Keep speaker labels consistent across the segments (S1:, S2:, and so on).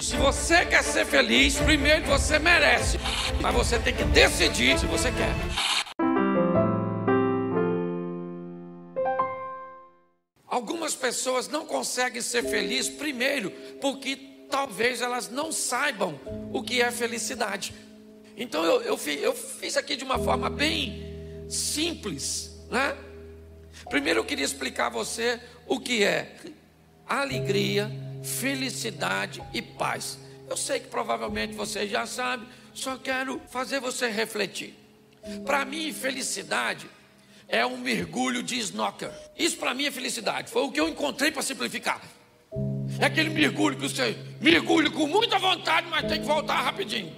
S1: Se você quer ser feliz, primeiro você merece, mas você tem que decidir se você quer. Algumas pessoas não conseguem ser felizes, primeiro, porque talvez elas não saibam o que é felicidade. Então eu, eu, eu fiz aqui de uma forma bem simples, né? Primeiro eu queria explicar a você o que é alegria, felicidade e paz. Eu sei que provavelmente você já sabe, só quero fazer você refletir. Para mim, felicidade é um mergulho de snorkel. Isso para mim é felicidade. Foi o que eu encontrei para simplificar. É aquele mergulho que você mergulha com muita vontade, mas tem que voltar rapidinho.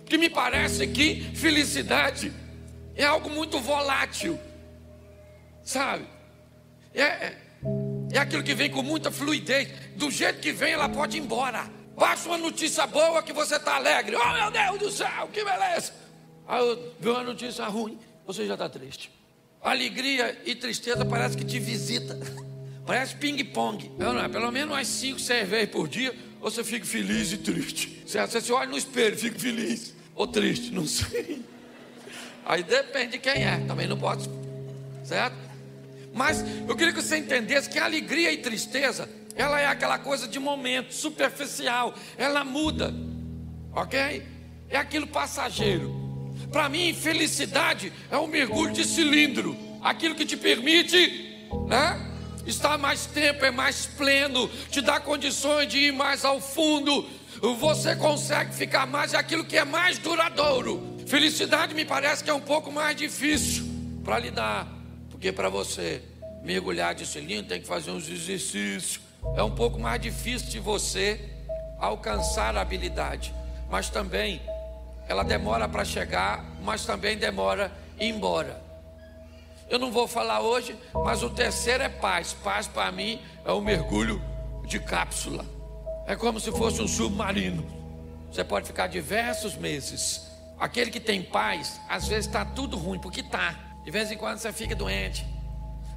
S1: Porque me parece que felicidade é algo muito volátil, sabe? É, é, aquilo que vem com muita fluidez. Do jeito que vem, ela pode ir embora. Baixa uma notícia boa que você está alegre. Oh meu Deus do céu, que beleza. Aí viu uma notícia ruim, você já está triste. Alegria e tristeza parece que te visita. Parece ping-pong. É? Pelo menos umas cinco cervejas por dia, você fica feliz e triste. Você se olha no espelho, fica feliz ou triste, não sei. Aí depende de quem é, também não pode. Certo? Mas eu queria que você entendesse que alegria e tristeza, ela é aquela coisa de momento, superficial, ela muda, ok? É aquilo passageiro. Para mim, felicidade é um mergulho de cilindro, aquilo que te permite, né? Estar mais tempo, é mais pleno, te dá condições de ir mais ao fundo. Você consegue ficar mais, é aquilo que é mais duradouro. Felicidade me parece que é um pouco mais difícil para lidar porque para você mergulhar de cilindro tem que fazer uns exercícios. É um pouco mais difícil de você alcançar a habilidade, mas também ela demora para chegar, mas também demora ir embora. Eu não vou falar hoje, mas o terceiro é paz. Paz para mim é um mergulho de cápsula. É como se fosse um submarino. Você pode ficar diversos meses. Aquele que tem paz, às vezes está tudo ruim, porque está. De vez em quando você fica doente.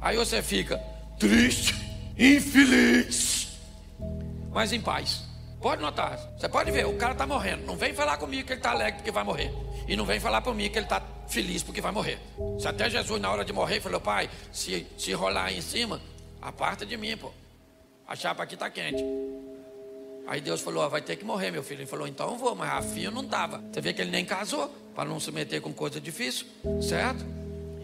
S1: Aí você fica triste, infeliz, mas em paz. Pode notar, você pode ver, o cara está morrendo. Não vem falar comigo que ele está alegre porque vai morrer. E não vem falar para mim que ele está feliz porque vai morrer. Se até Jesus, na hora de morrer, falou: Pai, se, se rolar aí em cima, aparta de mim, pô. A chapa aqui está quente. Aí Deus falou: vai ter que morrer, meu filho. Ele falou: então eu vou, mas Rafinha não estava. Você vê que ele nem casou, para não se meter com coisa difícil, certo?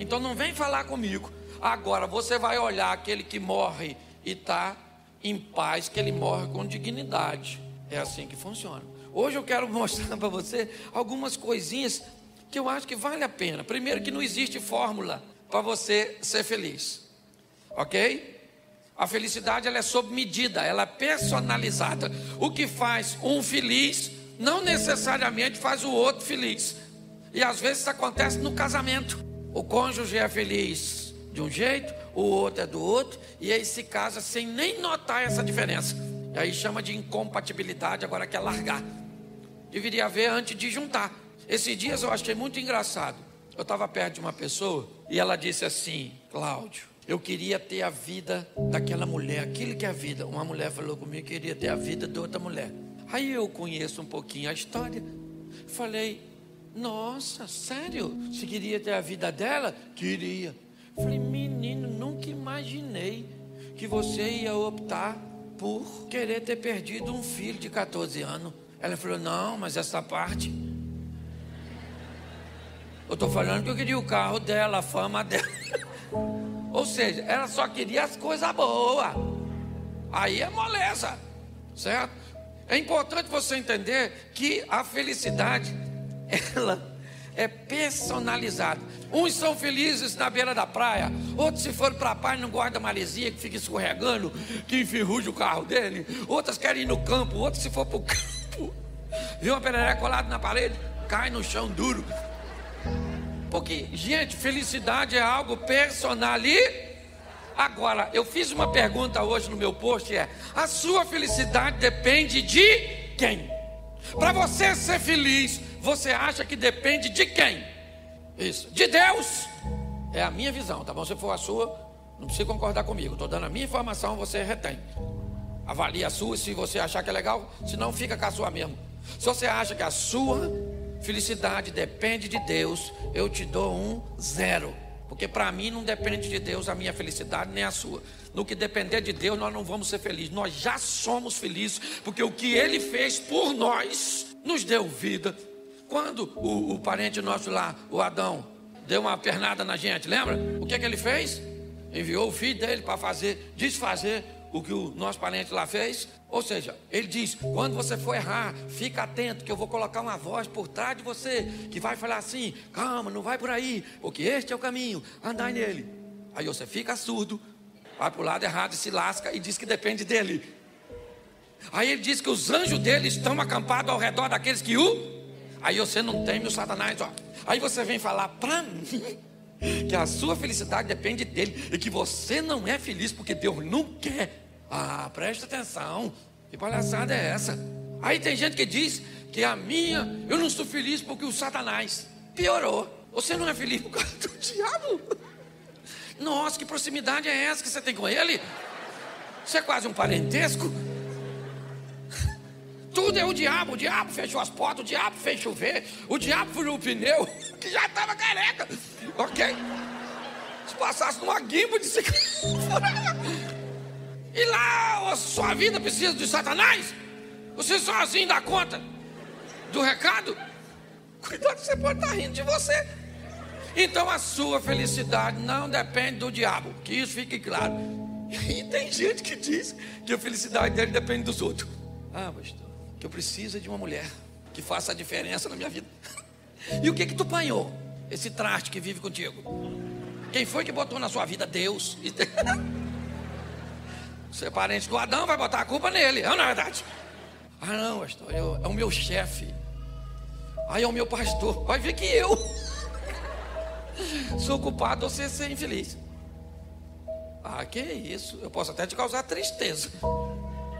S1: Então não vem falar comigo. Agora você vai olhar aquele que morre e está em paz, que ele morre com dignidade. É assim que funciona. Hoje eu quero mostrar para você algumas coisinhas que eu acho que vale a pena. Primeiro, que não existe fórmula para você ser feliz, ok? A felicidade ela é sob medida, ela é personalizada. O que faz um feliz não necessariamente faz o outro feliz. E às vezes acontece no casamento. O cônjuge é feliz de um jeito, o outro é do outro, e aí se casa sem nem notar essa diferença. E aí chama de incompatibilidade, agora quer largar. Deveria haver antes de juntar. Esses dias eu achei muito engraçado. Eu estava perto de uma pessoa e ela disse assim: Cláudio, eu queria ter a vida daquela mulher, aquilo que é a vida. Uma mulher falou comigo que queria ter a vida de outra mulher. Aí eu conheço um pouquinho a história. Falei, nossa, sério? Você queria ter a vida dela? Queria. Falei, menino, nunca imaginei que você ia optar por querer ter perdido um filho de 14 anos. Ela falou, não, mas essa parte. Eu estou falando que eu queria o carro dela, a fama dela. Ou seja, ela só queria as coisas boas. Aí é moleza, certo? É importante você entender que a felicidade ela é personalizada. Uns são felizes na beira da praia, outros se for para a praia não guarda maresia, que fica escorregando, que enferruja o carro dele. Outras querem ir no campo, outros se for para o campo, vê uma perereca colada na parede, cai no chão duro. Porque, gente, felicidade é algo personalizado. Agora, eu fiz uma pergunta hoje no meu post: é a sua felicidade depende de quem? Para você ser feliz, você acha que depende de quem? Isso, de Deus. É a minha visão, tá bom? Se for a sua, não precisa concordar comigo. Estou dando a minha informação, você retém. Avalie a sua se você achar que é legal, senão fica com a sua mesmo. Se você acha que a sua felicidade depende de Deus, eu te dou um zero. Porque para mim não depende de Deus a minha felicidade nem a sua. No que depender de Deus, nós não vamos ser felizes. Nós já somos felizes, porque o que Ele fez por nós nos deu vida. Quando o, o parente nosso lá, o Adão, deu uma pernada na gente, lembra? O que, é que ele fez? Enviou o filho dele para fazer, desfazer o que o nosso parente lá fez. Ou seja, ele diz: quando você for errar, fica atento, que eu vou colocar uma voz por trás de você, que vai falar assim: calma, não vai por aí, porque este é o caminho, andai nele. Aí você fica surdo, vai para o lado errado e se lasca e diz que depende dele. Aí ele diz que os anjos dele estão acampados ao redor daqueles que o. Aí você não teme o Satanás, ó. Aí você vem falar para mim que a sua felicidade depende dele e que você não é feliz porque Deus não quer. Ah, presta atenção. Que palhaçada é essa? Aí tem gente que diz que a minha, eu não sou feliz porque o Satanás piorou. Você não é feliz por causa do diabo? Nossa, que proximidade é essa que você tem com ele? Você é quase um parentesco. Tudo é o diabo. O diabo fechou as portas, o diabo fez chover, o diabo furou o pneu, que já estava careca. Ok? Se passasse numa guimba de se E lá a sua vida precisa de Satanás? Você sozinho dá conta do recado? Cuidado, você pode estar rindo de você. Então a sua felicidade não depende do diabo, que isso fique claro. E tem gente que diz que a felicidade dele depende dos outros. Ah, pastor, que eu preciso de uma mulher que faça a diferença na minha vida. E o que que tu apanhou? Esse traste que vive contigo. Quem foi que botou na sua vida? Deus. Você é parente do Adão, vai botar a culpa nele, não é verdade? Ah, não, pastor, eu, é o meu chefe. Aí é o meu pastor. Vai ver que eu sou culpado você ser infeliz. Ah, que isso? Eu posso até te causar tristeza.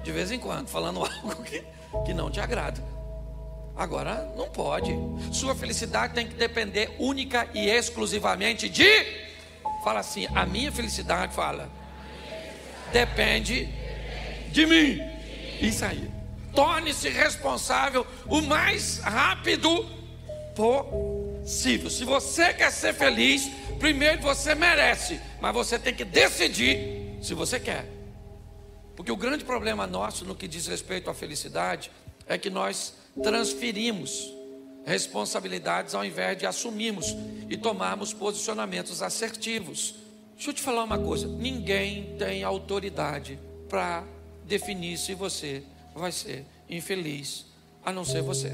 S1: De vez em quando, falando algo que, que não te agrada. Agora, não pode. Sua felicidade tem que depender única e exclusivamente de. Fala assim, a minha felicidade, fala depende de mim. Isso aí. Torne-se responsável o mais rápido possível. Se você quer ser feliz, primeiro você merece, mas você tem que decidir se você quer. Porque o grande problema nosso no que diz respeito à felicidade é que nós transferimos responsabilidades ao invés de assumirmos e tomarmos posicionamentos assertivos. Deixa eu te falar uma coisa: ninguém tem autoridade para definir se você vai ser infeliz, a não ser você.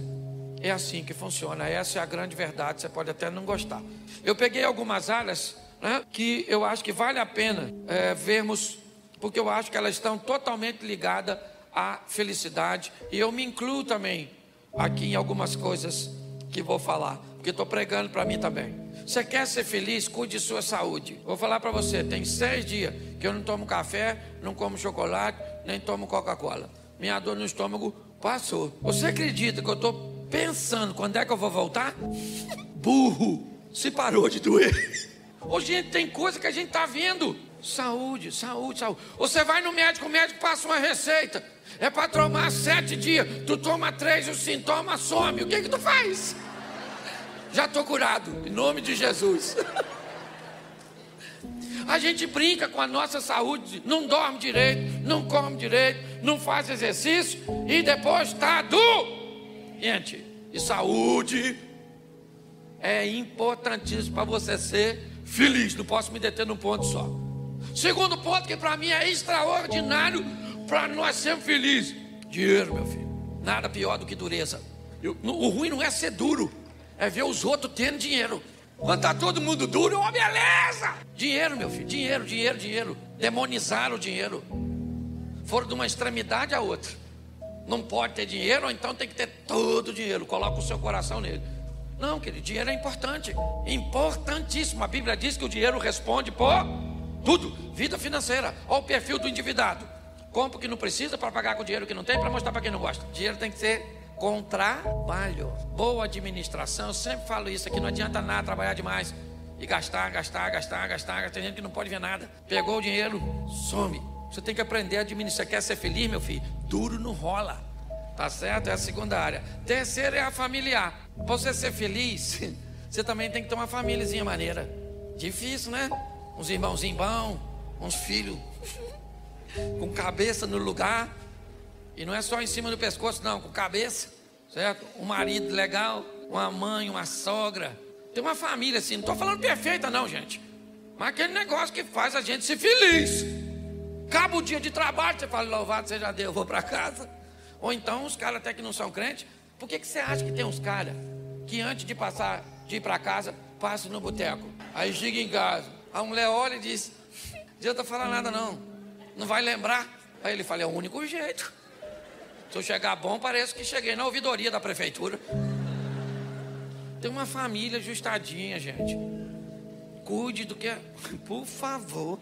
S1: É assim que funciona, essa é a grande verdade. Você pode até não gostar. Eu peguei algumas áreas né, que eu acho que vale a pena é, vermos, porque eu acho que elas estão totalmente ligadas à felicidade, e eu me incluo também aqui em algumas coisas que vou falar, porque estou pregando para mim também. Você quer ser feliz? Cuide de sua saúde. Vou falar para você: tem seis dias que eu não tomo café, não como chocolate, nem tomo Coca-Cola. Minha dor no estômago passou. Você acredita que eu estou pensando quando é que eu vou voltar? Burro! Se parou de doer. Ô, gente, tem coisa que a gente está vendo. Saúde, saúde, saúde. Você vai no médico, o médico passa uma receita. É para tomar sete dias. Tu toma três, o sintoma some. O que que tu faz? Já estou curado, em nome de Jesus. A gente brinca com a nossa saúde, não dorme direito, não come direito, não faz exercício e depois está doente. E saúde é importantíssimo para você ser feliz. Não posso me deter num ponto só. Segundo ponto que para mim é extraordinário para nós sermos felizes: dinheiro, meu filho. Nada pior do que dureza. Eu, o ruim não é ser duro é ver os outros tendo dinheiro. Quando está todo mundo duro, uma beleza! Dinheiro, meu filho, dinheiro, dinheiro, dinheiro. Demonizaram o dinheiro. Foram de uma extremidade à outra. Não pode ter dinheiro, ou então tem que ter todo o dinheiro. Coloca o seu coração nele. Não, querido, dinheiro é importante. Importantíssimo. A Bíblia diz que o dinheiro responde por tudo. Vida financeira. Olha o perfil do endividado. Compra o que não precisa para pagar com o dinheiro que não tem, para mostrar para quem não gosta. Dinheiro tem que ser com trabalho. Boa administração, eu sempre falo isso aqui, não adianta nada trabalhar demais e gastar, gastar, gastar, gastar. Tem gente que não pode ver nada. Pegou o dinheiro, some. Você tem que aprender a administrar. Quer ser feliz, meu filho? Duro não rola. Tá certo? É a segunda área. Terceira é a familiar. Para você ser feliz, você também tem que ter uma famíliazinha maneira. Difícil, né? Uns irmãozinhos bons, uns filhos com cabeça no lugar. E não é só em cima do pescoço, não, com cabeça, certo? Um marido legal, uma mãe, uma sogra. Tem uma família assim, não estou falando perfeita, não, gente. Mas aquele negócio que faz a gente ser feliz. Acaba o dia de trabalho, você fala, louvado seja Deus, vou para casa. Ou então os caras até que não são crentes, por que, que você acha que tem uns caras que antes de passar, de ir para casa, passam no boteco? Aí chega em casa, a mulher olha e diz, não adianta falar nada não, não vai lembrar. Aí ele fala, é o único jeito. Se eu chegar bom, parece que cheguei na ouvidoria da prefeitura. Tem uma família ajustadinha, gente. Cuide do que é. Por favor.